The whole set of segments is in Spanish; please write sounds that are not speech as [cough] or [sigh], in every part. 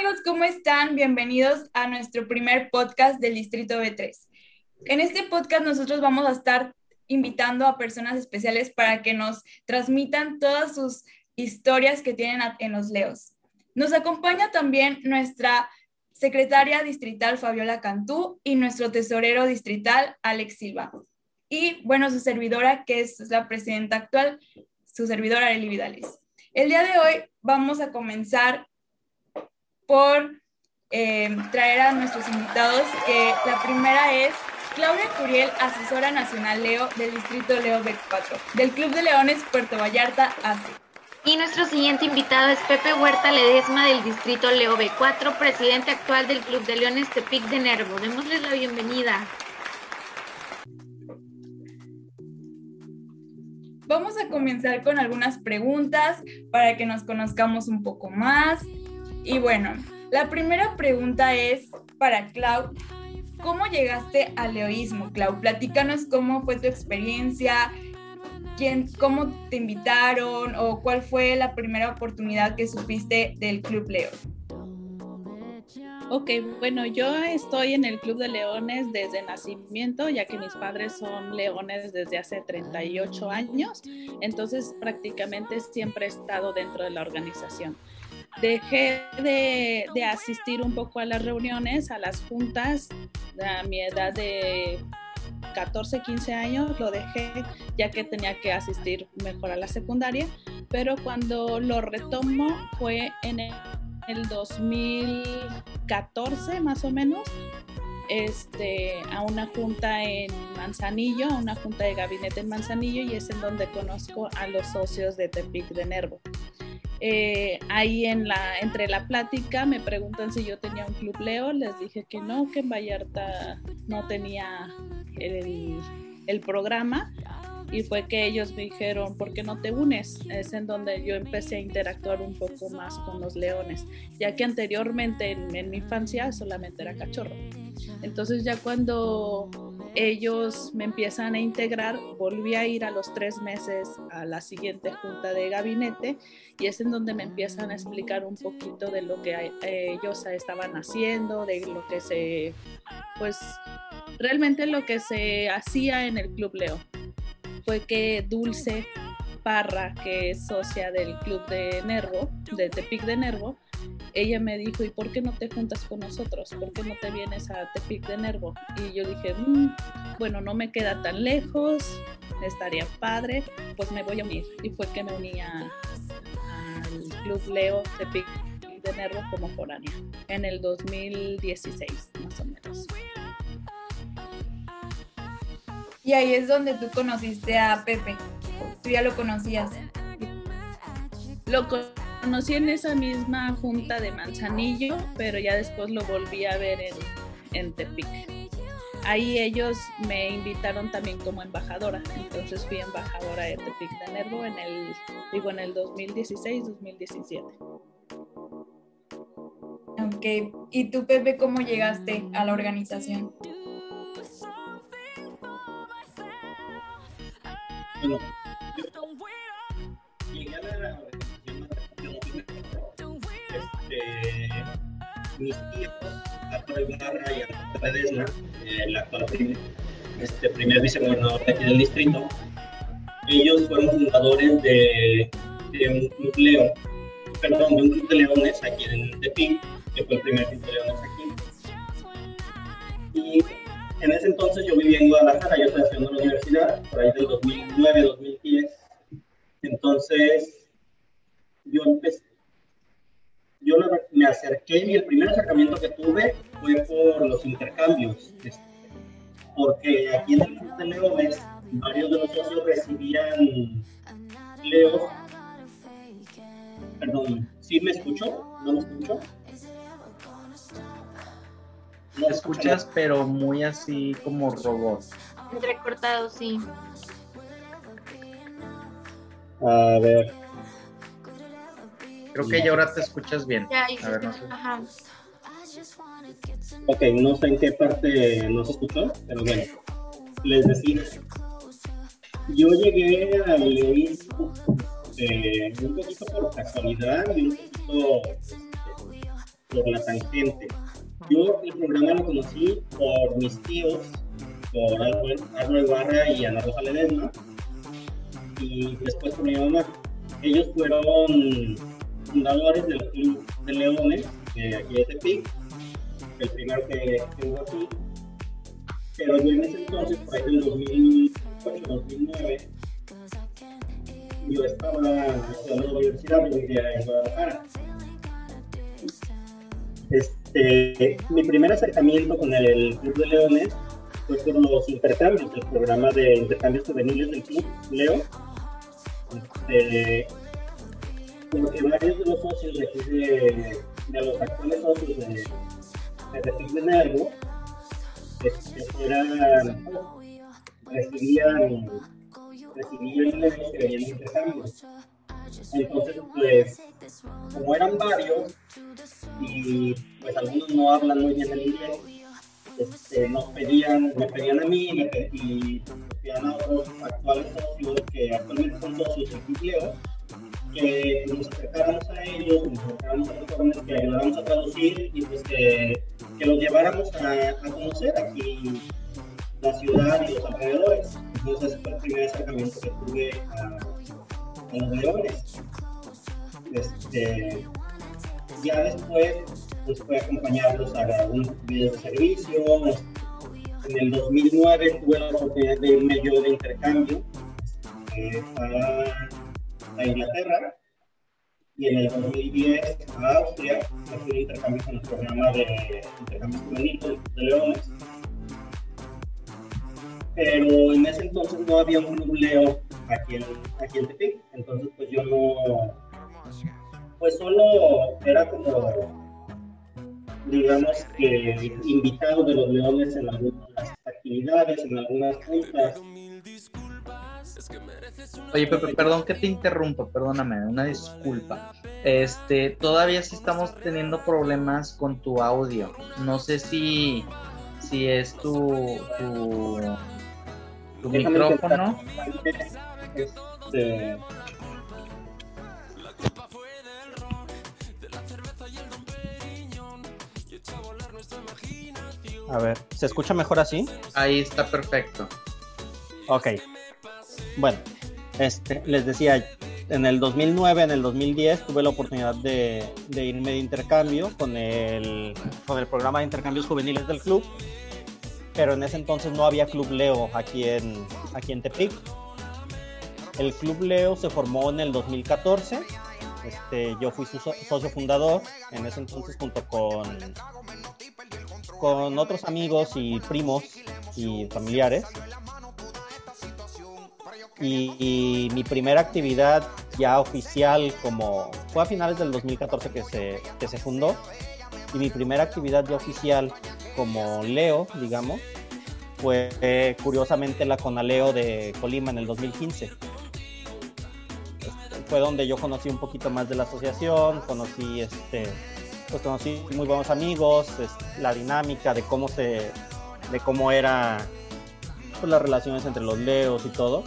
amigos, ¿cómo están? Bienvenidos a nuestro primer podcast del Distrito B3. En este podcast nosotros vamos a estar invitando a personas especiales para que nos transmitan todas sus historias que tienen en los Leos. Nos acompaña también nuestra secretaria distrital Fabiola Cantú y nuestro tesorero distrital Alex Silva. Y bueno, su servidora, que es la presidenta actual, su servidora Arely Vidales. El día de hoy vamos a comenzar por eh, traer a nuestros invitados, que la primera es Claudia Curiel, asesora nacional Leo del Distrito Leo B4, del Club de Leones Puerto Vallarta AC. Y nuestro siguiente invitado es Pepe Huerta Ledesma del Distrito Leo B4, presidente actual del Club de Leones Tepic de Nervo. Démosles la bienvenida. Vamos a comenzar con algunas preguntas para que nos conozcamos un poco más. Y bueno, la primera pregunta es para Clau. ¿Cómo llegaste al leoísmo, Clau? Platícanos cómo fue tu experiencia, quién, cómo te invitaron o cuál fue la primera oportunidad que supiste del Club Leo. Ok, bueno, yo estoy en el Club de Leones desde nacimiento, ya que mis padres son leones desde hace 38 años, entonces prácticamente siempre he estado dentro de la organización dejé de, asistir un poco a las reuniones, a las juntas, a mi edad de 14, 15 años, lo dejé ya que tenía que asistir mejor a la secundaria, pero cuando lo retomo fue en el, 2014 más o menos, este, a una junta en Manzanillo, a una junta de gabinete en Manzanillo y es en donde conozco a los socios de Tepic de Nervo. Eh, ahí en la, entre la plática me preguntan si yo tenía un club Leo, les dije que no, que en Vallarta no tenía el, el programa y fue que ellos me dijeron, ¿por qué no te unes? Es en donde yo empecé a interactuar un poco más con los leones, ya que anteriormente en, mi infancia solamente era cachorro. Entonces ya cuando ellos me empiezan a integrar, volví a ir a los tres meses a la siguiente junta de gabinete y es en donde me empiezan a explicar un poquito de lo que eh, ellos estaban haciendo, de lo que se, pues realmente lo que se hacía en el Club Leo. Fue que Dulce Parra, que es socia del Club de Nervo, de Tepic de Nervo, ella me dijo, ¿y por qué no te juntas con nosotros? ¿Por qué no te vienes a Tepic de Nervo? Y yo dije, mm, bueno, no me queda tan lejos, estaría padre, pues me voy a unir. Y fue que me uní al Club Leo Tepic de Nervo como foránea en el 2016, más o menos. Y ahí es donde tú conociste a Pepe. Tú ya lo conocías. Lo conocí en esa misma junta de Manzanillo, pero ya después lo volví a ver en, en Tepic. Ahí ellos me invitaron también como embajadora, entonces fui embajadora de Tepic de Nervo en el, digo, en el 2016-2017. Ok, ¿y tú Pepe cómo llegaste a la organización? Bueno, mis tíos, Arturo Ibarra y Arturo Pedesma, el actual este, primer vicegobernador de aquí del distrito, ellos fueron fundadores de, un club Leo, perdón, de un club de leones aquí en Tepic, que fue el primer club de leones aquí. Y en ese entonces yo vivía en Guadalajara, yo estaba estudiando en la universidad, por ahí del 2009, 2010. Entonces, yo empecé, yo me acerqué y el primer acercamiento que tuve fue por los intercambios, este, porque aquí en el Club de Leones varios de los socios recibían leos. Perdón, ¿sí me escuchó? ¿No me escuchó? No escuchas, pero muy así como robot. Entrecortado, sí. A ver. Creo que ya ahora te escuchas bien. Ya, A ver, no sé. Ajá. Ok, no sé en qué parte no se escuchó, pero bueno, les decía. Yo llegué a leer eh, un poquito por casualidad y un poquito este, por la tangente. Yo el programa lo conocí por mis tíos, por Álvaro Ibarra y Ana Rosa Ledesma, y después por mi mamá. Ellos fueron fundadores del Club de Leones, de aquí de Tepic, el primero que, hubo aquí. Pero yo en ese entonces, por ahí en 2008, 2009, yo estaba en la universidad, vivía en Guadalajara. Este, mi primer acercamiento con el Club de Leones fue por los intercambios, el programa de intercambios juveniles del Club Leo. Este, porque varios de los socios de, los actuales socios de, de Nervo este, eran, recibían, recibían los que venían intercambios. Entonces, pues, como eran varios, y pues algunos no hablan muy bien el inglés, este, nos pedían, me pedían a mí y, y pedían a otros actuales socios que actualmente son socios del Club que nos acercáramos a ellos, nos acercáramos a los jóvenes, que ayudáramos a traducir y pues que, los lleváramos a, a, conocer aquí la ciudad y los alrededores. Entonces fue el primer acercamiento que tuve a, a los leones. Este, ya después pues fue acompañarlos a algunos videos de servicio. En el 2009 tuve la oportunidad de irme yo de intercambio eh, a, Inglaterra y en el 2010 a Austria hacer intercambio con el programa de intercambio juvenil de Leones. Pero en ese entonces no había un club Leo aquí en, aquí en Tepic, entonces pues yo no, pues solo era como digamos que invitado de los leones en algunas actividades, en algunas juntas. Oye, Pepe, perdón que te interrumpa, perdóname, una disculpa. Este, todavía sí estamos teniendo problemas con tu audio. No sé si, si es tu, tu, tu micrófono. Este, A ver, ¿se escucha mejor así? Ahí está perfecto. Ok. Bueno, este, les decía, en el 2009, en el 2010 tuve la oportunidad de, de irme de intercambio con el, con el programa de intercambios juveniles del club, pero en ese entonces no había Club Leo aquí en, aquí en Tepic. El Club Leo se formó en el 2014. Este, yo fui su socio fundador en ese entonces junto con con otros amigos y primos y familiares. Y, mi primera actividad ya oficial como fue a finales del 2014 que se, que se fundó y mi primera actividad ya oficial como Leo, digamos, fue curiosamente la Conaleo de Colima en el 2015. Fue donde yo conocí un poquito más de la asociación, conocí este, pues conocí muy buenos amigos, la dinámica de cómo se, de cómo era pues, las relaciones entre los leos y todo.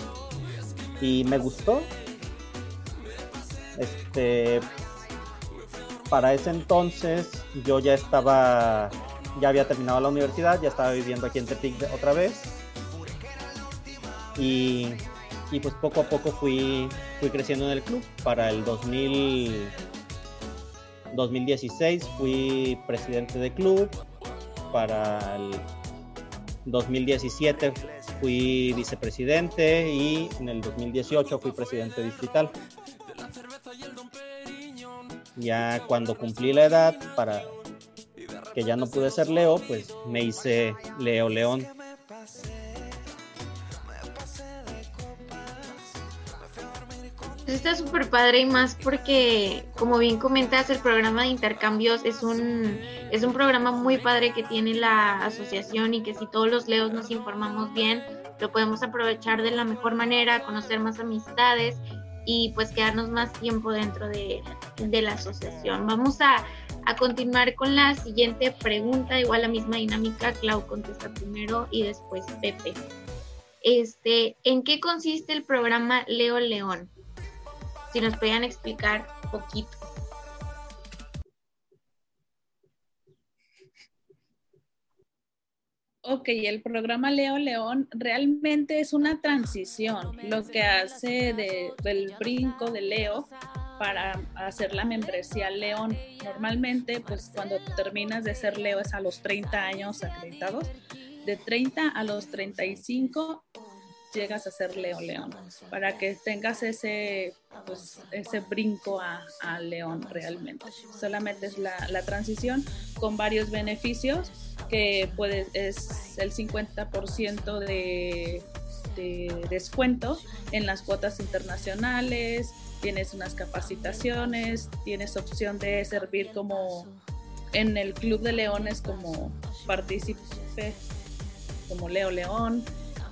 Y me gustó. Este, para ese entonces yo ya estaba, ya había terminado la universidad, ya estaba viviendo aquí en Tepic otra vez. Y, y pues poco a poco fui, fui creciendo en el club. Para el 2000 2016 fui presidente de club, para el 2017 fui vicepresidente y en el 2018 fui presidente distrital. Ya cuando cumplí la edad para que ya no pude ser Leo, pues me hice Leo León. Está súper padre y más porque, como bien comentas, el programa de intercambios es un, es un programa muy padre que tiene la asociación y que si todos los leos nos informamos bien, lo podemos aprovechar de la mejor manera, conocer más amistades y pues quedarnos más tiempo dentro de, de la asociación. Vamos a, a, continuar con la siguiente pregunta, igual la misma dinámica, Clau contesta primero y después Pepe. Este, ¿En qué consiste el programa Leo León? si nos podían explicar poquito. Ok, el programa Leo León realmente es una transición, lo que hace de, del brinco de Leo para hacer la membresía León. Normalmente, pues cuando terminas de ser Leo es a los 30 años acreditados. De 30 a los 35 llegas a ser Leo León, para que tengas ese, pues, ese brinco a, León realmente. Solamente es la, la transición con varios beneficios que puede, es el 50% de, de descuento en las cuotas internacionales, tienes unas capacitaciones, tienes opción de servir como en el Club de Leones como partícipe, como Leo León,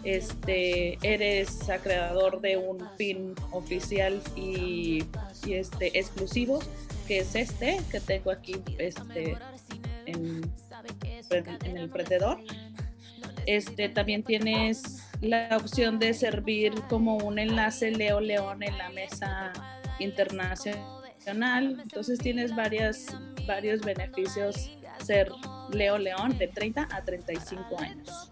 este, eres acreedor de un pin oficial y, este exclusivo, que es este que tengo aquí este, en, el prendedor. Este, también tienes la opción de servir como un enlace Leo León en la mesa internacional. Entonces tienes varios beneficios ser Leo León de 30 a 35 años.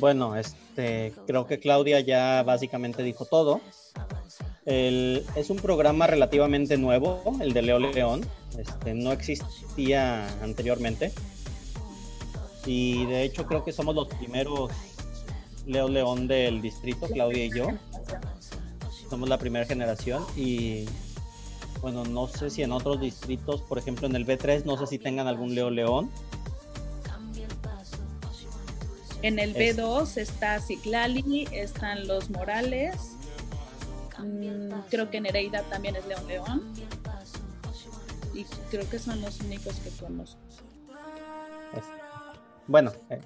Bueno, este, creo que Claudia ya básicamente dijo todo. es un programa relativamente nuevo, el de Leo León. Este, no existía anteriormente. Y de hecho creo que somos los primeros Leo León del distrito, Claudia y yo. Somos la primera generación y bueno, no sé si en otros distritos, por ejemplo en el B3, no sé si tengan algún Leo León. En el B2 está Ciclali, están los Morales. Mm, creo que Nereida también es León León. Y creo que son los únicos que conozco. Bueno, eh,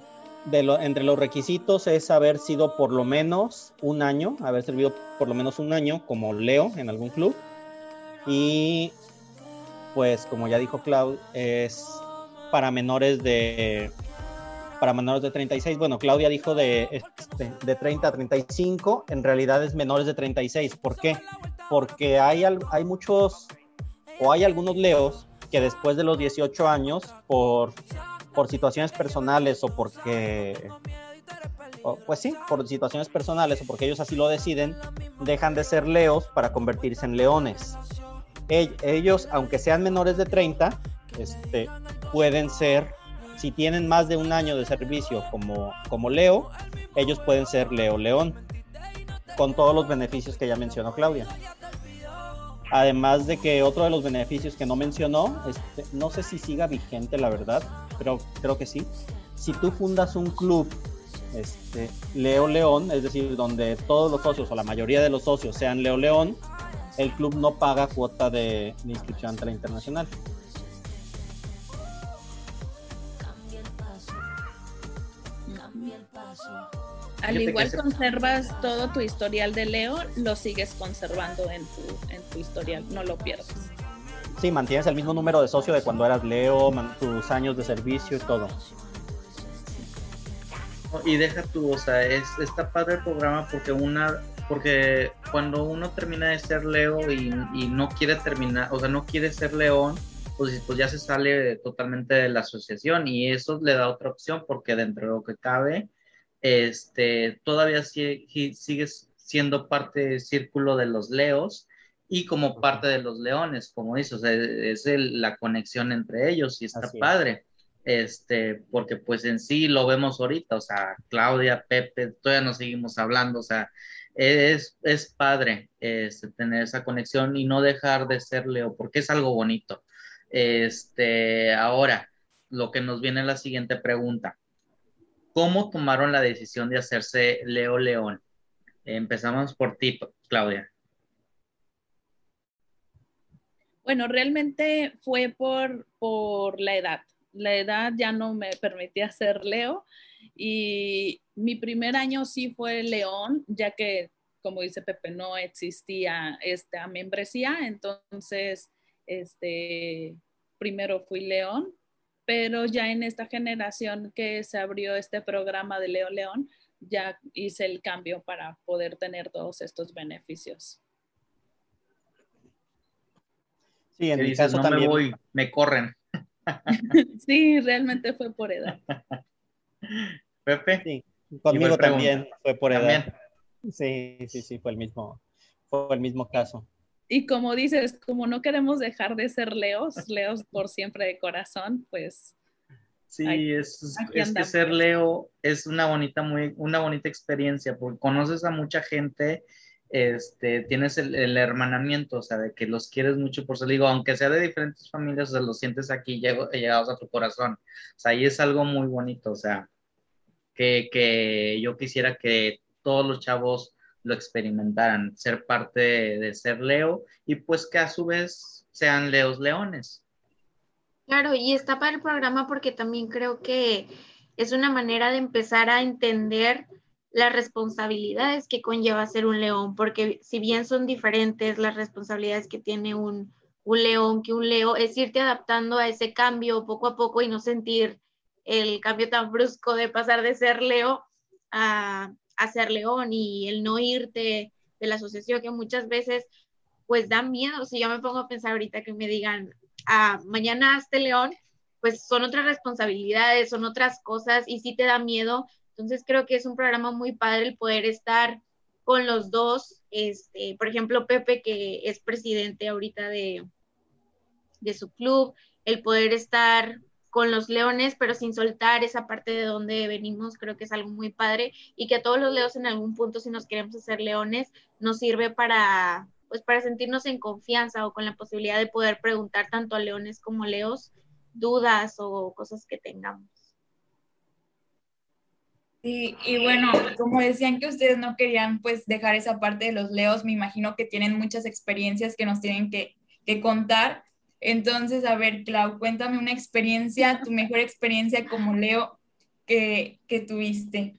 de lo, entre los requisitos es haber sido por lo menos un año, haber servido por lo menos un año como Leo en algún club. Y pues como ya dijo Cloud, es para menores de para menores de 36. Bueno, Claudia dijo de, este, de 30 a 35, en realidad es menores de 36. ¿Por qué? Porque hay, hay muchos, o hay algunos leos que después de los 18 años, por, por situaciones personales o porque, pues sí, por situaciones personales o porque ellos así lo deciden, dejan de ser leos para convertirse en leones. Ellos, aunque sean menores de 30, este, pueden ser si tienen más de un año de servicio como, como Leo, ellos pueden ser Leo León, con todos los beneficios que ya mencionó Claudia. Además de que otro de los beneficios que no mencionó, este, no sé si siga vigente la verdad, pero creo que sí. Si tú fundas un club este, Leo León, es decir, donde todos los socios o la mayoría de los socios sean Leo León, el club no paga cuota de, de inscripción ante la internacional. Al igual conservas todo tu historial de Leo, lo sigues conservando en tu, en tu historial, no lo pierdes. Sí, mantienes el mismo número de socio de cuando eras Leo, tus años de servicio y todo. Y deja tú, o sea, es, está padre el programa porque una, porque cuando uno termina de ser Leo y, y no quiere terminar, o sea, no quiere ser León, pues, pues ya se sale totalmente de la asociación y eso le da otra opción porque dentro de lo que cabe, este, todavía sigue, sigues siendo parte del círculo de los leos y como parte de los leones, como dices, es la conexión entre ellos y está padre. Este, porque pues en sí lo vemos ahorita, o sea, Claudia, Pepe, todavía nos seguimos hablando, o sea, es, es padre este, tener esa conexión y no dejar de ser Leo, porque es algo bonito. Este, ahora, lo que nos viene la siguiente pregunta. ¿Cómo tomaron la decisión de hacerse Leo León? Empezamos por ti, Claudia. Bueno, realmente fue por, por la edad. La edad ya no me permitía ser Leo y mi primer año sí fue León, ya que, como dice Pepe, no existía esta membresía, entonces, este, primero fui León pero ya en esta generación que se abrió este programa de Leo León, ya hice el cambio para poder tener todos estos beneficios. Sí, en mi dices, caso no también. me voy, me corren. [laughs] Sí, realmente fue por edad. [laughs] Pepe, Sí, conmigo también fue por edad. también. Sí, sí, sí, fue el mismo, fue el mismo caso. Y como dices, como no queremos dejar de ser leos, leos por siempre de corazón, pues Sí, es, es que ser Leo es una bonita, muy, una bonita experiencia, porque conoces a mucha gente, este, tienes el, el hermanamiento, o sea, de que los quieres mucho por ser, digo, aunque sea de diferentes familias, o sea, los sientes aquí llegados a tu corazón. O sea, ahí es algo muy bonito, o sea, que, que yo quisiera que todos los chavos lo experimentaran, ser parte de, ser Leo y pues que a su vez sean Leos Leones. Claro, y está para el programa porque también creo que es una manera de empezar a entender las responsabilidades que conlleva ser un león, porque si bien son diferentes las responsabilidades que tiene un, un león que un leo, es irte adaptando a ese cambio poco a poco y no sentir el cambio tan brusco de pasar de ser leo a, a ser león y el no irte de la asociación que muchas veces pues da miedo. Si yo me pongo a pensar ahorita que me digan, ah, mañana hazte león, pues son otras responsabilidades, son otras cosas y sí te da miedo. Entonces creo que es un programa muy padre el poder estar con los dos. Este, por ejemplo, Pepe, que es presidente ahorita de, de su club, el poder estar con los leones, pero sin soltar esa parte de donde venimos, creo que es algo muy padre y que a todos los leos en algún punto, si nos queremos hacer leones, nos sirve para, pues para sentirnos en confianza o con la posibilidad de poder preguntar tanto a leones como leos dudas o cosas que tengamos. Sí, y bueno, como decían que ustedes no querían pues dejar esa parte de los leos, me imagino que tienen muchas experiencias que nos tienen que, que contar. Entonces, a ver, Clau, cuéntame una experiencia, tu mejor experiencia como Leo que, que tuviste.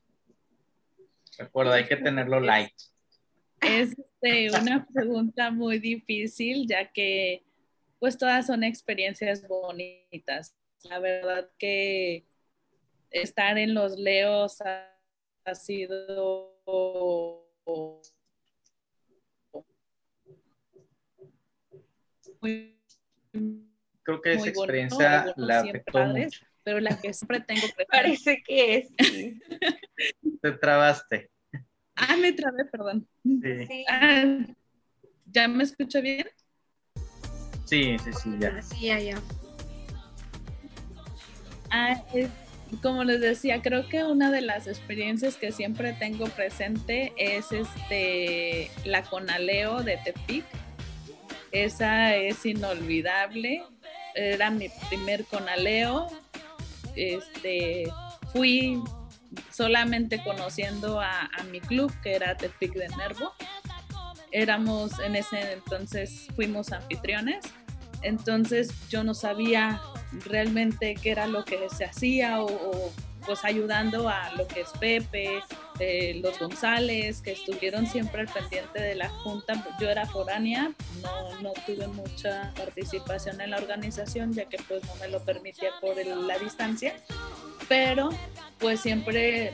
Recuerda, hay que tenerlo light. es este, una pregunta muy difícil, ya que pues todas son experiencias bonitas. La verdad que estar en los Leos ha, ha sido muy, Creo que esa bonito, experiencia la afectó padres, mucho. pero la que siempre tengo [laughs] presente. Parece que es. sí. [laughs] Te trabaste. Ah, me trabé, perdón. Sí, Sí. Ah, ¿Ya me escucho bien? sí, sí, sí, ya. Sí, ya, ya. Ah, eh, como les decía, creo que una de las experiencias que siempre tengo presente es este la Conaleo de Tepic. Esa es inolvidable. Era mi primer Conaleo. Este, fui solamente conociendo a, mi club, que era Tepic de Nervo. Éramos en ese entonces, fuimos anfitriones. Entonces yo no sabía realmente qué era lo que se hacía o, pues ayudando a lo que es Pepe, eh, los González, que estuvieron siempre al pendiente de la junta. Yo era foránea, no, no tuve mucha participación en la organización ya que pues no me lo permitía por el- la distancia, pero pues siempre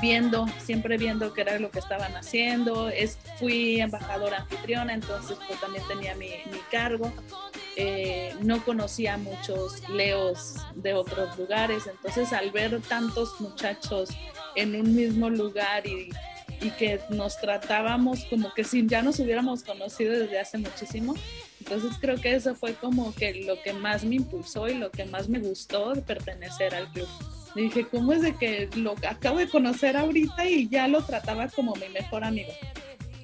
viendo, siempre viendo qué era lo que estaban haciendo. Es, fui embajadora anfitriona, entonces pues también tenía mi, mi cargo. Eh, no conocía muchos leos de otros lugares, entonces al ver tantos muchachos en un mismo lugar y, y que nos tratábamos como que si ya nos hubiéramos conocido desde hace muchísimo, entonces creo que eso fue como que lo que más me impulsó y lo que más me gustó de pertenecer al club. Dije, ¿cómo es de que lo acabo de conocer ahorita y ya lo trataba como mi mejor amigo?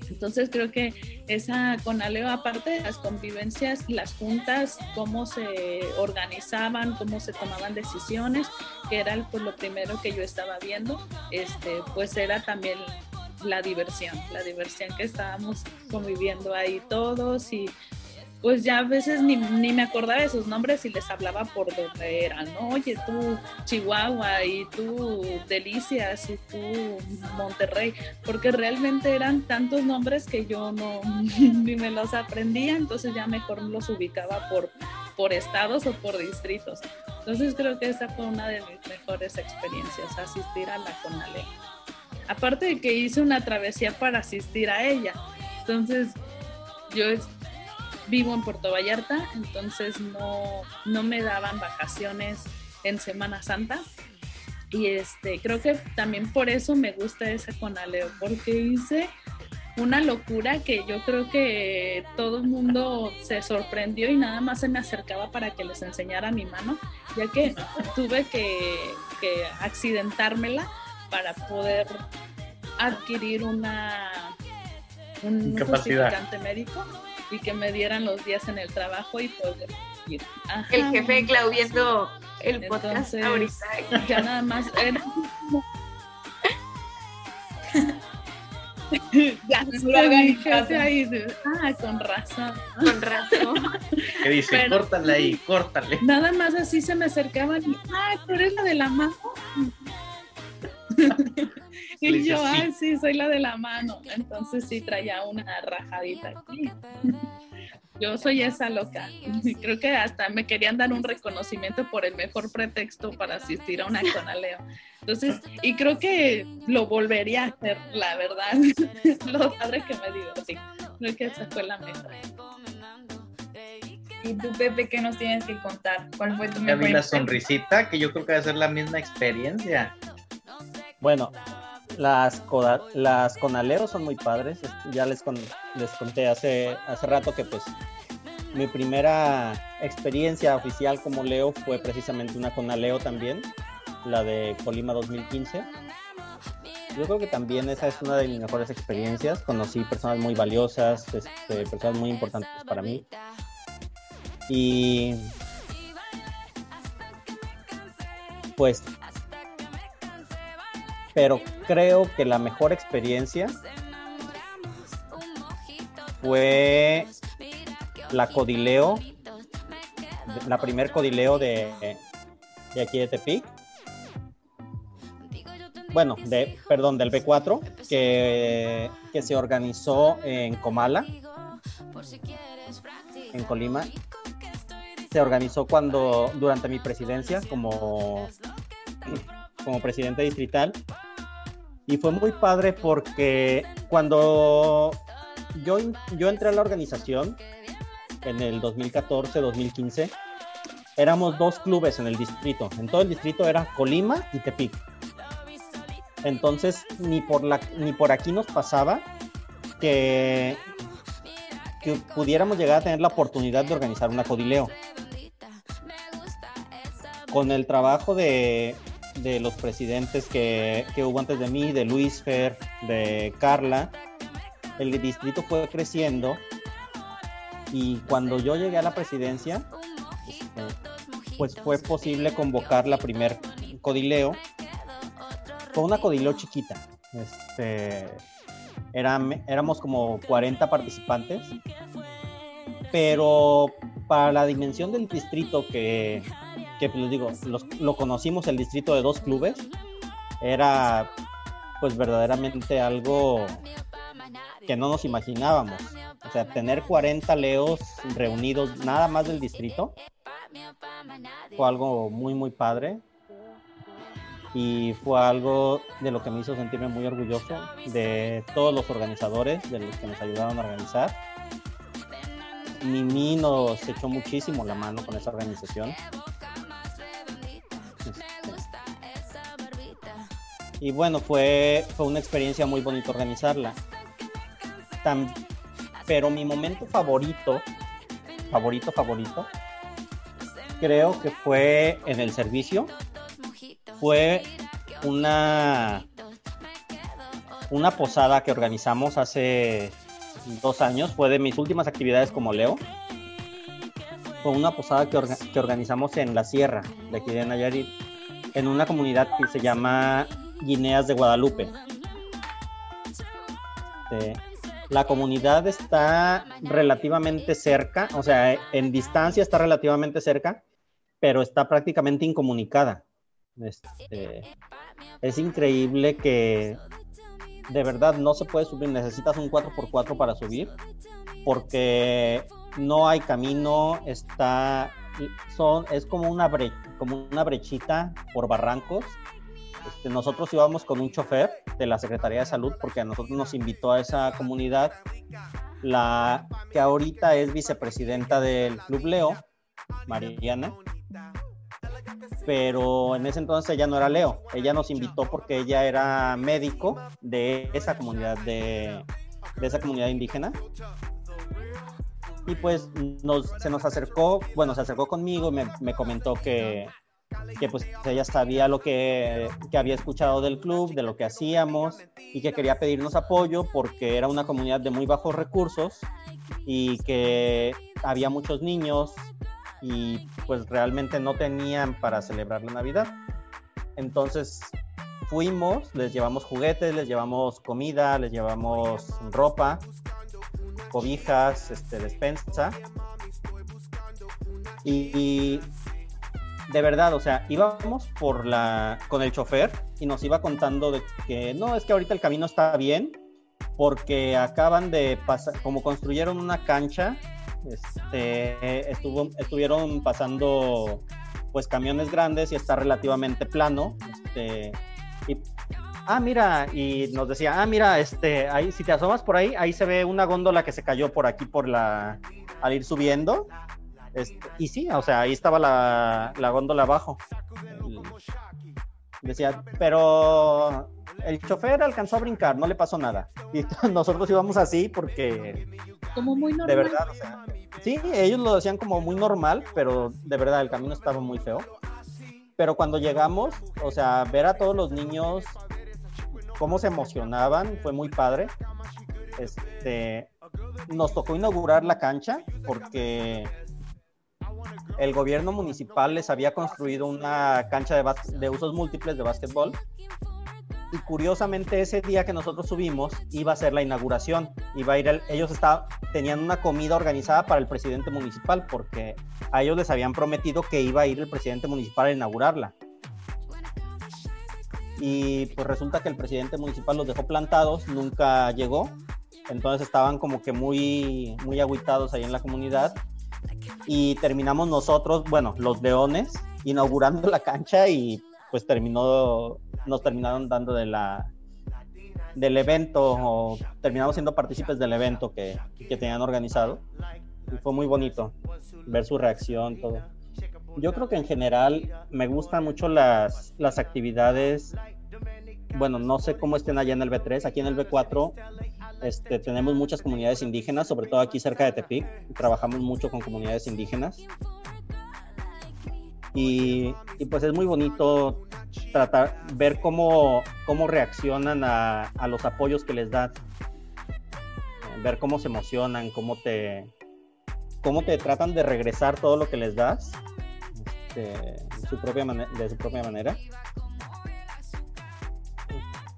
Entonces creo que esa con Aleo, aparte de las convivencias, las juntas, cómo se organizaban, cómo se tomaban decisiones, que era pues, lo primero que yo estaba viendo, este, pues era también la diversión, la diversión que estábamos conviviendo ahí todos y pues ya a veces ni, ni me acordaba de sus nombres y les hablaba por donde eran. Oye, tú Chihuahua y tú Delicias y tú Monterrey, porque realmente eran tantos nombres que yo no [laughs] ni me los aprendía, entonces ya mejor los ubicaba por, por estados o por distritos. Entonces creo que esa fue una de mis mejores experiencias, asistir a la Conale. Aparte de que hice una travesía para asistir a ella, entonces yo vivo en Puerto Vallarta, entonces no, no me daban vacaciones en Semana Santa. Y este, creo que también por eso me gusta ese Conaleo, porque hice una locura que yo creo que todo el mundo se sorprendió y nada más se me acercaba para que les enseñara mi mano, ya que tuve que, que accidentármela para poder adquirir una un justificante médico y que me dieran los días en el trabajo y poder ir. El jefe Claudiendo el podcast ahorita. Ya nada más. [laughs] ya mi jefe ahí. Ah, con razón. Con razón. ¿Qué dice? córtale ahí, córtale. Nada más así se me acercaban y, ah, tú eres la de la mano. [laughs] y yo, ah, sí, soy la de la mano. Entonces sí traía una rajadita aquí. Yo soy esa loca. [laughs] Creo que hasta me querían dar un reconocimiento por el mejor pretexto para asistir a una conaleo. Entonces, y creo que lo volvería a hacer, la verdad. [laughs] lo padre que me divertí. Creo que esa fue la meta. ¿Y tú, Pepe, qué nos tienes que contar? ¿Cuál fue tu mejor? Ya vi la sonrisita, que yo creo que va a ser la misma experiencia. Bueno, las, conaleos son muy padres. Ya les, les conté hace, hace rato que pues mi primera experiencia oficial como Leo fue precisamente una conaleo también, la de Colima 2015. Yo creo que también esa es una de mis mejores experiencias. Conocí personas muy valiosas, este, personas muy importantes para mí. Y pues pero creo que la mejor experiencia fue la Codileo, la primer Codileo de, de aquí de Tepic. Bueno, de, perdón, del B4, que, que se organizó en Comala, en Colima. Se organizó cuando, durante mi presidencia como como presidente distrital. Y fue muy padre porque cuando yo, yo entré a la organización en el 2014-2015, éramos dos clubes en el distrito. En todo el distrito era Colima y Tepic. Entonces, ni por, la, ni por aquí nos pasaba que, que pudiéramos llegar a tener la oportunidad de organizar una codileo. Con el trabajo de, de los presidentes que, hubo antes de mí, de Luis Fer, de Carla, el distrito fue creciendo y cuando yo llegué a la presidencia, pues fue posible convocar la primer codileo. Fue una codileo chiquita. Este, éramos como 40 participantes, pero para la dimensión del distrito que, que pues, les digo, lo conocimos el distrito de dos clubes, era pues verdaderamente algo que no nos imaginábamos. O sea, tener 40 leos reunidos nada más del distrito fue algo muy, muy padre. Y fue algo de lo que me hizo sentirme muy orgulloso de todos los organizadores, de los que nos ayudaron a organizar. Mimi nos echó muchísimo la mano con esa organización. Y bueno, fue, fue una experiencia muy bonita organizarla. pero mi momento favorito, favorito, favorito, creo que fue en el servicio. Fue una, una posada que organizamos hace dos años. Fue de mis últimas actividades como Leo. Fue una posada que, que organizamos en la sierra de aquí de Nayarit, en una comunidad que se llama Guineas de Guadalupe. Este, la comunidad está relativamente cerca, o sea, en distancia está relativamente cerca, pero está prácticamente incomunicada. Este, es increíble que de verdad no se puede subir, necesitas un 4x4 para subir, porque no hay camino, está, son, es como una, como una brechita por barrancos este, nosotros íbamos con un chofer de la Secretaría de Salud porque a nosotros nos invitó a esa comunidad la que ahorita es vicepresidenta del Club Leo, Mariana, pero en ese entonces ella no era Leo, ella nos invitó porque ella era médico de esa comunidad de, esa comunidad indígena. Y pues se nos acercó, bueno, se acercó conmigo y me, comentó que, que pues ella sabía lo que, que, había escuchado del club, de lo que hacíamos y que quería pedirnos apoyo porque era una comunidad de muy bajos recursos y que había muchos niños y pues realmente no tenían para celebrar la Navidad. Entonces fuimos, les llevamos juguetes, les llevamos comida, les llevamos ropa, cobijas, este, despensa. Y, de verdad, o sea, íbamos por la con el chofer y nos iba contando de que no, es que ahorita el camino está bien porque acaban de pasar, como construyeron una cancha este, estuvo, estuvieron pasando pues camiones grandes y está relativamente plano. Este, y, ah, mira, y nos decía, ah, mira, este, ahí, si te asomas por ahí, ahí se ve una góndola que se cayó por aquí por la, al ir subiendo. Este, y sí, o sea, ahí estaba la, la góndola abajo. decía, pero el chofer alcanzó a brincar, no le pasó nada. [laughs] Y nosotros íbamos así porque... Como muy normal. De verdad, o sea, sí, ellos lo decían como muy normal, pero de verdad el camino estaba muy feo. Pero cuando llegamos, o sea, ver a todos los niños cómo se emocionaban fue muy padre. Este, nos tocó inaugurar la cancha porque el gobierno municipal les había construido una cancha de, de usos múltiples de básquetbol. Y curiosamente ese día que nosotros subimos iba a ser la inauguración, iba a ir ellos estaban tenían una comida organizada para el presidente municipal porque a ellos les habían prometido que iba a ir el presidente municipal a inaugurarla. Y pues resulta que el presidente municipal los dejó plantados, nunca llegó, entonces estaban como que muy muy agüitados ahí en la comunidad y terminamos nosotros, bueno, los leones inaugurando la cancha y pues terminó nos terminaron dando de la del evento o terminamos siendo partícipes del evento que, que tenían organizado y fue muy bonito ver su reacción, todo. Yo creo que en general me gustan mucho las, las actividades, bueno, no sé cómo estén allá en el B3, aquí en el B4 este, tenemos muchas comunidades indígenas, sobre todo aquí cerca de Tepic, trabajamos mucho con comunidades indígenas y, pues es muy bonito tratar, ver cómo, cómo reaccionan a, los apoyos que les das, ver cómo se emocionan, cómo te, cómo te tratan de regresar todo lo que les das este, su propia de su propia manera.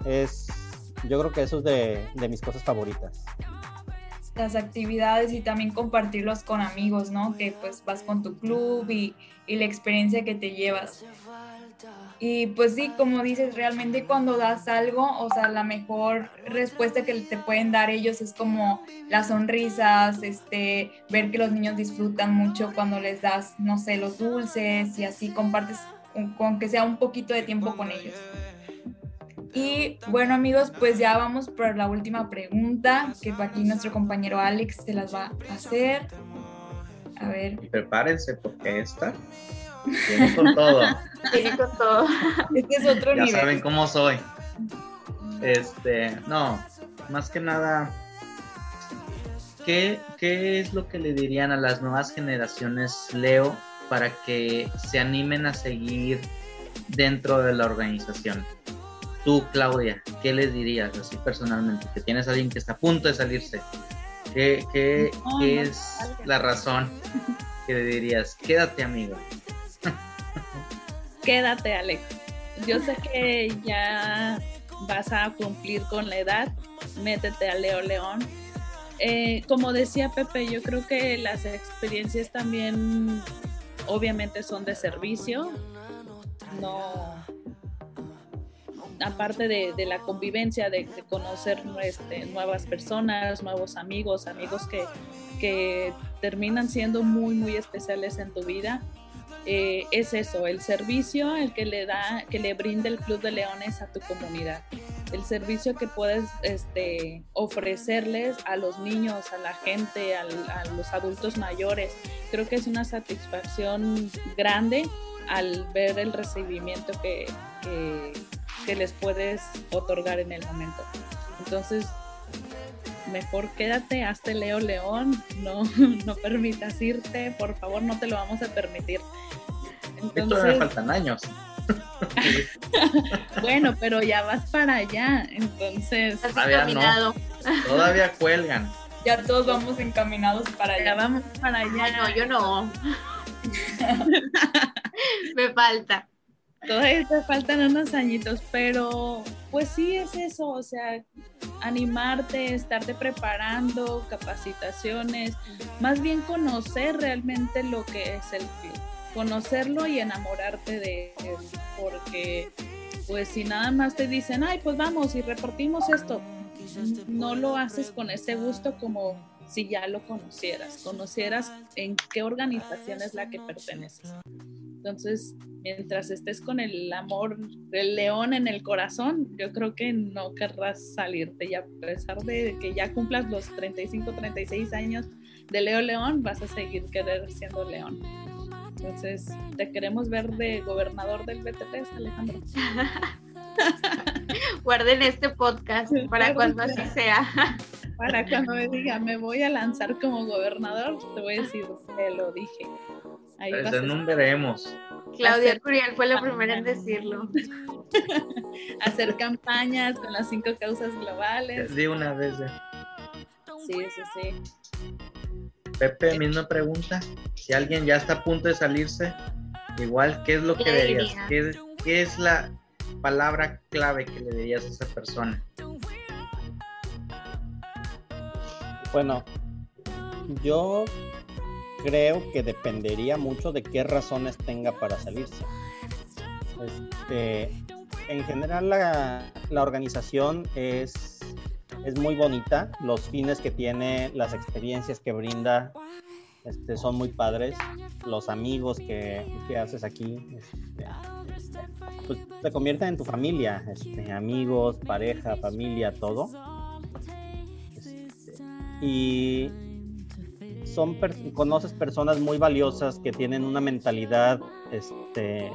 Es, yo creo que eso es de, de mis cosas favoritas las actividades y también compartirlos con amigos, ¿no? Que pues vas con tu club y, y, la experiencia que te llevas. Y pues sí, como dices, realmente cuando das algo, o sea, la mejor respuesta que te pueden dar ellos es como las sonrisas, este, ver que los niños disfrutan mucho cuando les das, no sé, los dulces y así compartes con que sea un poquito de tiempo con ellos. Y bueno amigos, pues ya vamos por la última pregunta que aquí nuestro compañero Alex se las va a hacer. A ver. Prepárense porque esta viene con todo. [laughs] Viene con todo. Este es otro ya nivel. Ya saben cómo soy. Este, no, más que nada, ¿qué, ¿qué es lo que le dirían a las nuevas generaciones, Leo, para que se animen a seguir dentro de la organización? Tú, Claudia, ¿qué les dirías así personalmente? Que tienes a alguien que está a punto de salirse. ¿Qué, qué, ¿qué es la razón que le dirías? Quédate, amigo. Quédate, Alex. Yo sé que ya vas a cumplir con la edad. Métete a Leo León. Eh, como decía Pepe, yo creo que las experiencias también obviamente son de servicio. No, aparte de, la convivencia, de, conocer este, nuevas personas, nuevos amigos, amigos que, terminan siendo muy, muy especiales en tu vida, eh, es eso, el servicio, el que le da, que le brinde el Club de Leones a tu comunidad. el servicio que puedes este, ofrecerles a los niños, a la gente, a los adultos mayores. Creo que es una satisfacción grande al ver el recibimiento que, que les puedes otorgar en el momento. Entonces, mejor quédate, hazte Leo León, no, [laughs] no permitas irte, por favor, no te lo vamos a permitir. Entonces, me faltan años. [laughs] bueno, pero ya vas para allá, entonces. Todavía no. Todavía cuelgan. Ya todos vamos encaminados para allá. vamos para allá. no, yo no. [laughs] me falta. Todavía te faltan unos añitos, pero pues sí es eso, o sea, animarte, estarte preparando, capacitaciones, más bien conocer realmente lo que es el club, conocerlo y enamorarte de él, porque pues si nada más te dicen, ay, pues vamos y repartimos esto, no lo haces con ese gusto como si ya lo conocieras, conocieras en qué organización es la que perteneces. Entonces, mientras estés con el amor del león en el corazón, yo creo que no querrás salirte. Y a pesar de que ya cumplas los 35, 36 años de Leo León, vas a seguir querer siendo león. Entonces, te queremos ver de gobernador del BT3, Alejandro. [laughs] Guarden este podcast para cuando [laughs] así sea. Para cuando me diga, me voy a lanzar como gobernador, te voy a decir, te lo dije. Ahí pues en veremos. Claudia Curiel fue la primera en decirlo. [laughs] Hacer campañas con las cinco causas globales. De una vez. Sí, sí, sí. Pepe, misma pregunta. Si alguien ya está a punto de salirse, igual, ¿qué es lo que dirías? ¿Qué, ¿Qué es la palabra clave que le dirías a esa persona? Bueno, yo creo que dependería mucho de qué razones tenga para salirse. Este, en general la, organización es, es muy bonita, los fines que tiene, las experiencias que brinda este, son muy padres, los amigos que, haces aquí este, pues, te convierten en tu familia, este, amigos, pareja, familia, todo. Y son conoces personas muy valiosas que tienen una mentalidad, este,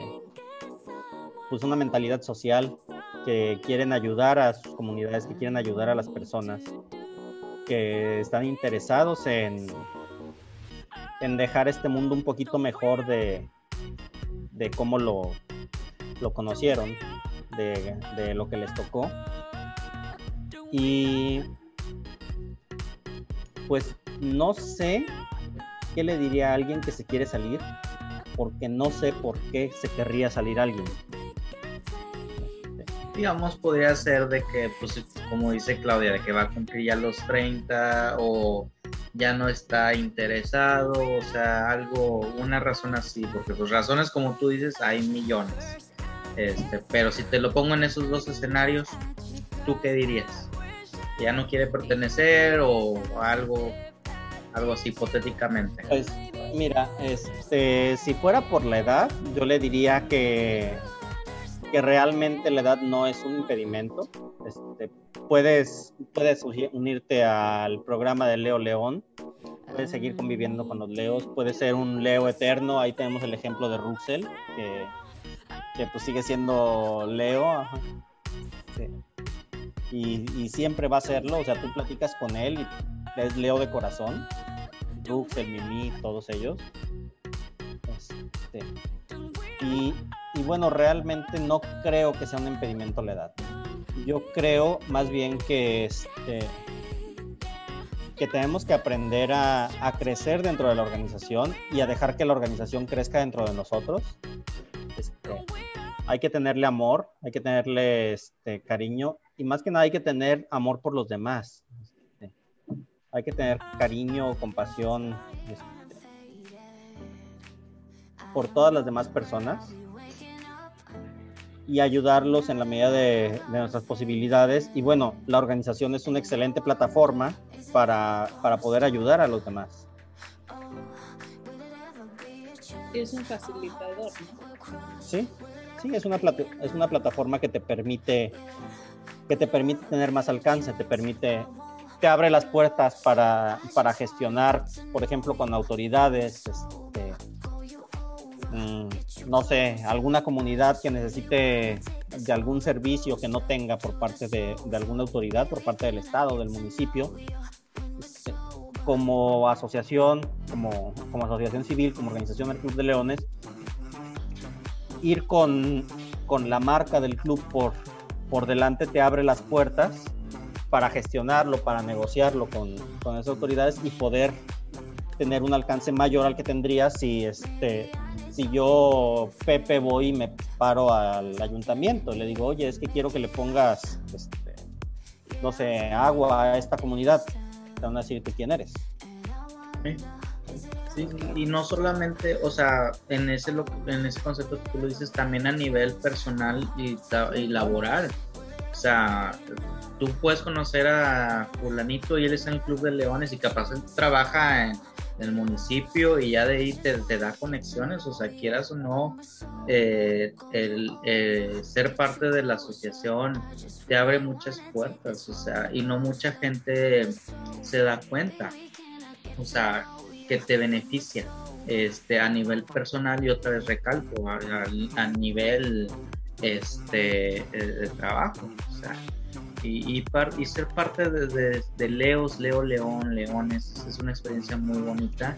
pues una mentalidad social, que quieren ayudar a sus comunidades, que quieren ayudar a las personas, que están interesados en, en dejar este mundo un poquito mejor de, de cómo lo, lo conocieron, de, de lo que les tocó. Y pues no sé qué le diría a alguien que se quiere salir, porque no sé por qué se querría salir alguien. Digamos, podría ser de que, pues, como dice Claudia, de que va a cumplir ya los 30 o ya no está interesado, o sea, algo, una razón así, porque pues razones como tú dices hay millones. Este, pero si te lo pongo en esos dos escenarios, ¿tú qué dirías? ¿Ya no quiere pertenecer o algo algo así hipotéticamente. Pues mira, este, si fuera por la edad, yo le diría que, que realmente la edad no es un impedimento. Este, puedes, puedes unirte al programa de Leo León, puedes seguir conviviendo con los Leos, puedes ser un Leo eterno, ahí tenemos el ejemplo de Russell, que, que pues sigue siendo Leo. Y, siempre va a serlo, o sea, tú platicas con él y es Leo de corazón, Brooks, el Mimi, todos ellos. Este, y, bueno, realmente no creo que sea un impedimento la edad. Yo creo más bien que este que tenemos que aprender a, crecer dentro de la organización y a dejar que la organización crezca dentro de nosotros. Este, hay que tenerle amor, hay que tenerle este, cariño y más que nada hay que tener amor por los demás hay que tener cariño, compasión este, por todas las demás personas y ayudarlos en la medida de, nuestras posibilidades. Y bueno, la organización es una excelente plataforma para, poder ayudar a los demás. es un facilitador, ¿no? Sí, sí, es una, es una plataforma que te permite que te permite tener más alcance, te permite, te abre las puertas para, para gestionar, por ejemplo, con autoridades, este, mm, no sé, alguna comunidad que necesite de algún servicio que no tenga por parte de, de alguna autoridad, por parte del Estado, del municipio, este, como asociación, como, como asociación civil, como organización del Club de Leones, ir con, con la marca del club por, por delante te abre las puertas para gestionarlo, para negociarlo con, con esas autoridades y poder tener un alcance mayor al que tendría si este si yo Pepe voy y me paro al ayuntamiento. Le digo oye es que quiero que le pongas este, no sé agua a esta comunidad te van a decir tú quién eres. Sí. Y no solamente, o sea, en ese, lo- en ese concepto que tú lo dices, también a nivel personal y, laboral. O sea, tú puedes conocer a fulanito y él está en el Club de Leones y capaz él trabaja en, el municipio y ya de ahí te, te da conexiones, o sea, quieras o no, eh, el eh, ser parte de la asociación te abre muchas puertas, o sea, y no mucha gente se da cuenta, o sea, que te beneficia este, a nivel personal y otra vez recalco, a, a- a nivel este, eh, de trabajo, o sea, y, y, par- y ser parte de, de- de Leos, Leo León, Leones, es una experiencia muy bonita.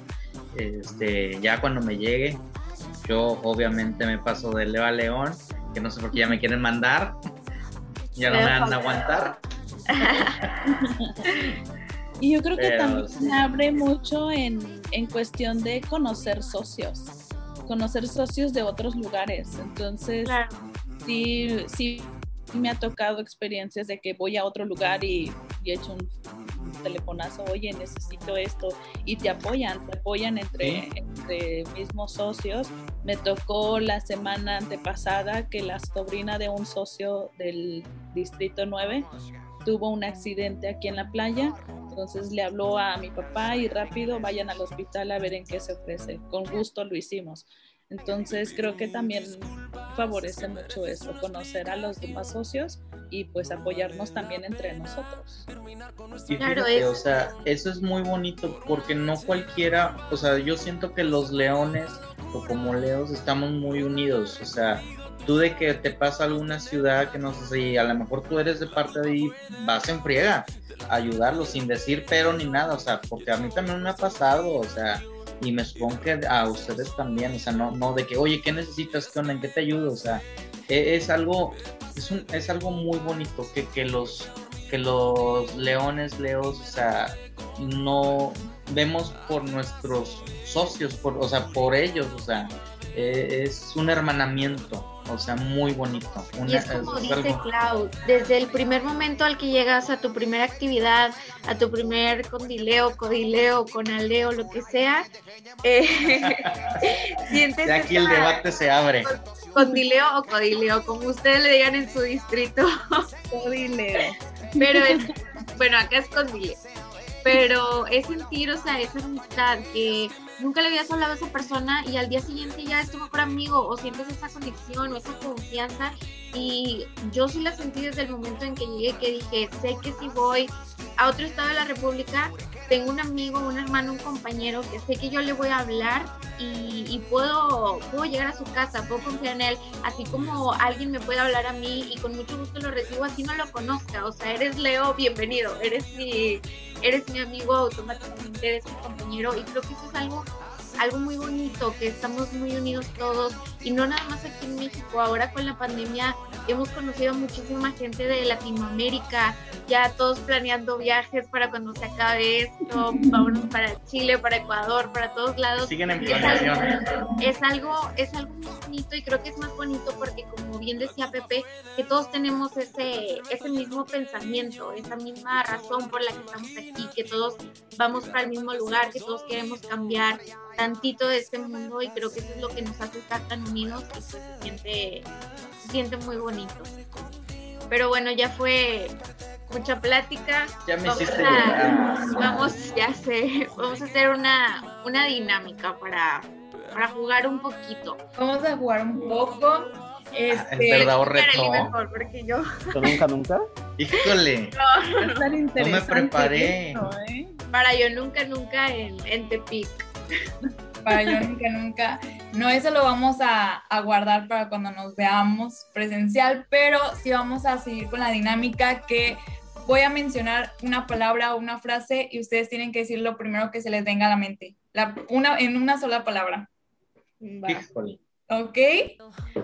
Este, ya cuando me llegue, yo obviamente me paso de Leo a León, que no sé por qué ya me quieren mandar, ya no me van a aguantar. [laughs] Y yo creo que Pero también sí. abre mucho en, en cuestión de conocer socios, conocer socios de otros lugares. Entonces, Claro. sí, sí me ha tocado experiencias de que voy a otro lugar y, y echo un, un telefonazo, oye, necesito esto, y te apoyan, te apoyan entre, entre mismos socios. Me tocó la semana antepasada que la sobrina de un socio del Distrito 9 tuvo un accidente aquí en la playa, entonces le habló a mi papá y rápido vayan al hospital a ver en qué se ofrece. Con gusto lo hicimos. Entonces creo que también favorece mucho eso, conocer a los demás socios y pues apoyarnos también entre nosotros. Y Claro, fíjate, es- o sea, eso es muy bonito porque no cualquiera, o sea, yo siento que los leones o como leos estamos muy unidos, o sea, tú de que te pasa alguna ciudad que no sé si a lo mejor tú eres de parte de ahí, vas en friega a ayudarlos sin decir pero ni nada, o sea, porque a mí también me ha pasado, o sea, y me supongo que a ustedes también, o sea, no, no de que, oye, ¿qué necesitas? ¿Qué onda? ¿En qué te ayudo? O sea, e- es algo, es, un, es algo muy bonito que, que los que los leones, leos, o sea, no vemos por nuestros socios, por, o sea, por ellos, o sea, eh, es un hermanamiento, o sea, muy bonito. Y es como es dice algo- Clau, desde el primer momento al que llegas a tu primera actividad, a tu primer condileo, codileo, conaleo, lo que sea, eh, [laughs] sientes de aquí el debate se abre. condileo o codileo, como ustedes le digan en su distrito, [laughs] Dile. pero es, bueno, acá es condileo. Pero es sentir, o sea, esa amistad que nunca le habías hablado a esa persona y al día siguiente ya es tu mejor amigo o sientes esa conexión o esa confianza y yo sí la sentí desde el momento en que llegué que dije, sé que si voy a otro estado de la República, tengo un amigo, un hermano, un compañero que sé que yo le voy a hablar y, y puedo, puedo llegar a su casa, puedo confiar en él, así como alguien me puede hablar a mí y con mucho gusto lo recibo, así no lo conozca, o sea, eres Leo, bienvenido, eres mi, eres mi amigo automáticamente, eres mi compañero y creo que eso es algo algo muy bonito, que estamos muy unidos todos y no nada más aquí en México, ahora con la pandemia hemos conocido a muchísima gente de Latinoamérica, ya todos planeando viajes para cuando se acabe esto, [laughs] vámonos para Chile, para Ecuador, para todos lados. Siguen en planeación. es algo, es algo muy bonito y creo que es más bonito porque como bien decía Pepe, que todos tenemos ese, ese mismo pensamiento, esa misma razón por la que estamos aquí, que todos vamos para el mismo lugar, que todos queremos cambiar tantito de este mundo y creo que eso es lo que nos hace estar tan unidos y pues se siente, se siente muy bonito. Pero bueno, ya fue mucha plática. Ya me Vamos hiciste a-. Vamos, ya sé, vamos a hacer una, una dinámica para, para jugar un poquito. Vamos a jugar un poco. Este, ¿Es verdad reto? el mejor, porque yo. ¿Tú nunca, nunca? Híjole, [laughs] a estar interesante preparé. esto, ¿eh? Para yo nunca, nunca en, en Tepic. [laughs] para yo nunca, nunca. No, eso lo vamos a, a guardar para cuando nos veamos presencial, pero sí vamos a seguir con la dinámica que voy a mencionar una palabra o una frase y ustedes tienen que decir lo primero que se les venga a la mente. La, una, en una sola palabra. Va. ¿Ok?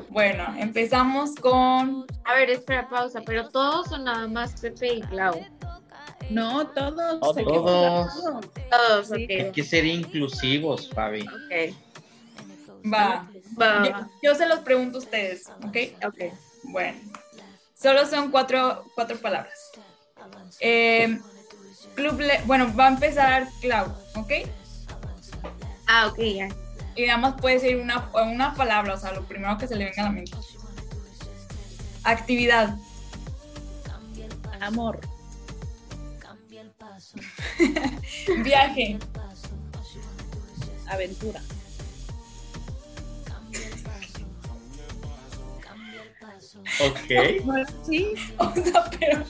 Bueno, empezamos con... A ver, espera, pausa, pero todos son nada más Pepe y Clau. No, todos. Que Todos. Todos, Sí. Hay que ser inclusivos, Fabi. Ok. Va. Va, Yo, se los pregunto a ustedes, ¿ok? Ok. Bueno, solo son cuatro, cuatro palabras. Eh, club Le- bueno, va a empezar Clau, ¿ok? Ah, ok, ya. Y nada más puede ser una, una palabra, o sea, lo primero que se le venga a la mente. Actividad, Amor, [laughs] viaje, aventura, Ok. sí, o sea, pero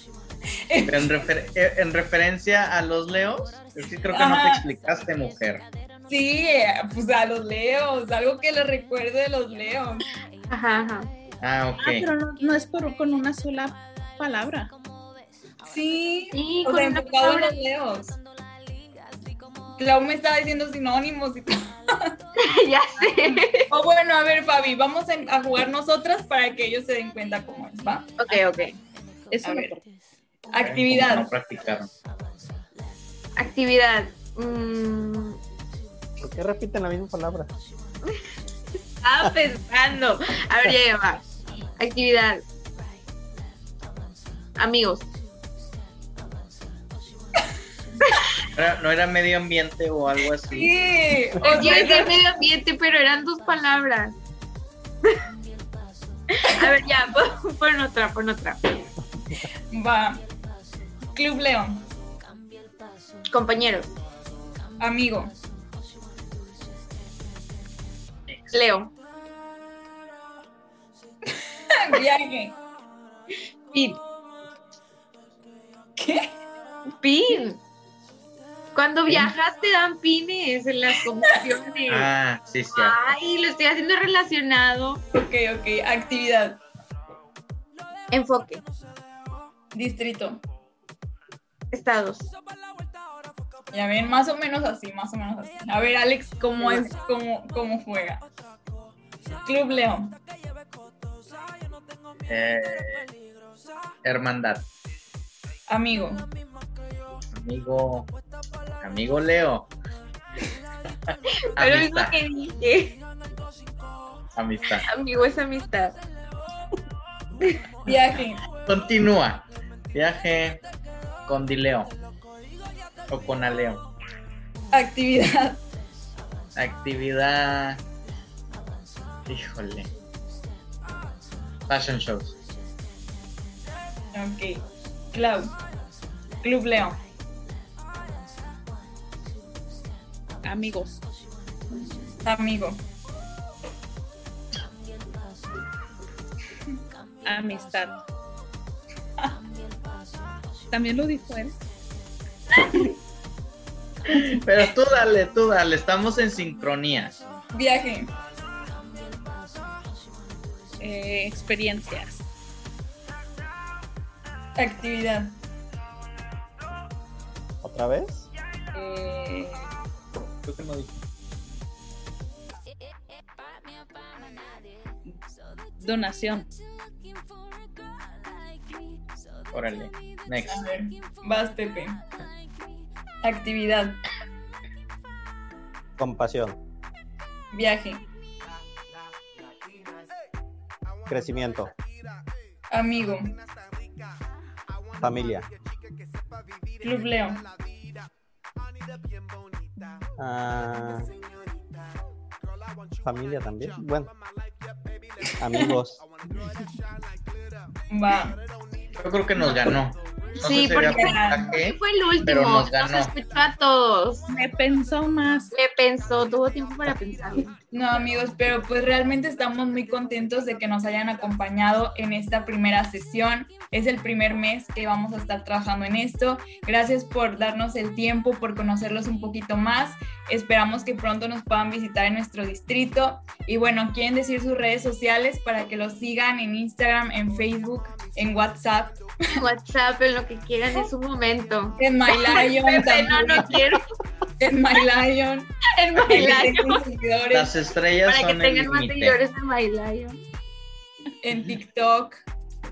En, refer- eh, en referencia a los leos, es que creo que no te explicaste, mujer. sí, eh, pues a los leos, algo que les recuerde de los leos. Ajá, ajá. Ah, ok. Ah, pero no, no es por, con una sola palabra. Sí, Sí, o con sea, una enfocado en los leos. Clau me estaba diciendo sinónimos y todo. [laughs] ya sé. O bueno, a ver, Fabi, vamos en- a jugar nosotras para que ellos se den cuenta cómo es, ¿va? Ok, ok. Eso A ver. Actividad. No practicaron. Actividad. Mm, ¿Por qué repiten la misma palabra? estaba pensando. A ver, ya, ya va. Actividad. Amigos. ¿No era, no era medio ambiente o algo así? Sí, o Yo sea, decía medio ambiente, pero eran dos palabras. A ver, ya, pon, pon otra, pon otra. va. Club León, Compañeros. amigo, Leo. [laughs] viaje, Pin. ¿qué? Pin. Cuando viajas te dan pines en las comisiones. Ah, sí, sí. Ay, lo estoy haciendo relacionado. Ok, ok, actividad, Enfoque. distrito. Estados. Ya ven, más o menos así, más o menos así. A ver, Alex, ¿cómo es, cómo, cómo juega? Club León, Eh, hermandad. amigo, Amigo. Amigo Leo. Pero Amistad. que dije. Amistad. Amigo es amistad. viaje, Continúa. Viaje con Dileo. O con Aleo. actividad, Actividad. Híjole. Fashion shows. ok. Clau, Club León, Amigos, amigo, amistad. También lo dijo él. Pero tú dale, tú dale. Estamos en sincronía. viaje, Eh, experiencias, actividad, ¿Otra vez? eh, Creo que no dije. donación, Órale. Next. a ver, vas Pepe. Actividad, Compasión. viaje, Crecimiento. amigo, Familia. Club León, Ah, familia también. Bueno. Amigos. va. Yo creo que nos ganó. Sí, porque puntaje, fue el último. nos escuchó a todos. Me pensó más. Le pensó, tuvo tiempo para pensarlo. No, amigos, pero pues realmente estamos muy contentos de que nos hayan acompañado en esta primera sesión. Es el primer mes que vamos a estar trabajando en esto. Gracias por darnos el tiempo, por conocerlos un poquito más. Esperamos que pronto nos puedan visitar en nuestro distrito. Y bueno, quieren decir sus redes sociales para que los sigan en Instagram, en Facebook, en WhatsApp, [laughs] WhatsApp, en lo que quieran en su momento. en My [laughs] Lion, Pepe, no, también, no quiero. [laughs] en My Lion, En My Lion. Estrellas Para que el tengan más seguidores en My Lion. en TikTok.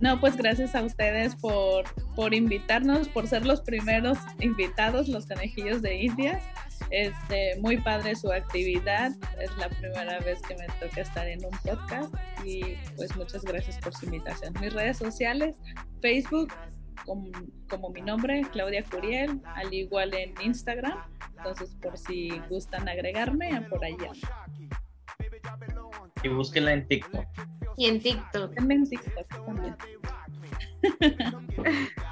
No, pues gracias a ustedes por, por invitarnos, por ser los primeros invitados, los conejillos de Indias. Este, muy padre su actividad. Es la primera vez que me toca estar en un podcast y pues muchas gracias por su invitación. Mis redes sociales, Facebook como, como mi nombre, Claudia Curiel, al igual en Instagram. Entonces, por si gustan agregarme, por allá. Y búsquenla en TikTok. Y en TikTok. También en TikTok también. [laughs]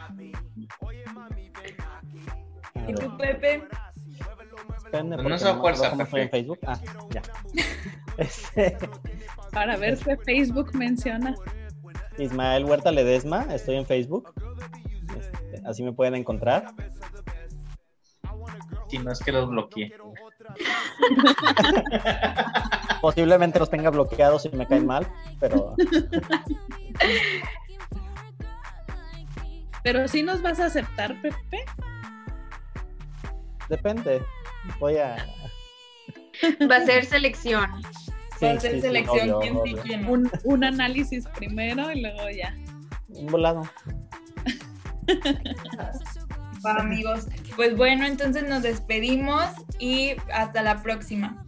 ¿Y tú, Pepe? No me fuerza, en. Facebook. Ah, ya. [laughs] Este, Para ver qué Facebook menciona. Ismael Huerta Ledesma, estoy en Facebook. Este, así me pueden encontrar. Si no es que los bloqueé. [laughs] Posiblemente los tenga bloqueados y me caen mal, pero Pero si nos vas a aceptar, Pepe. depende. Voy a. Va a ser selección. Sí, Va a ser sí, sí, selección, obvio, quién sí, obvio. quién no. Un, un análisis primero y luego ya. Un volado. Va, amigos. Pues bueno, entonces nos despedimos y hasta la próxima.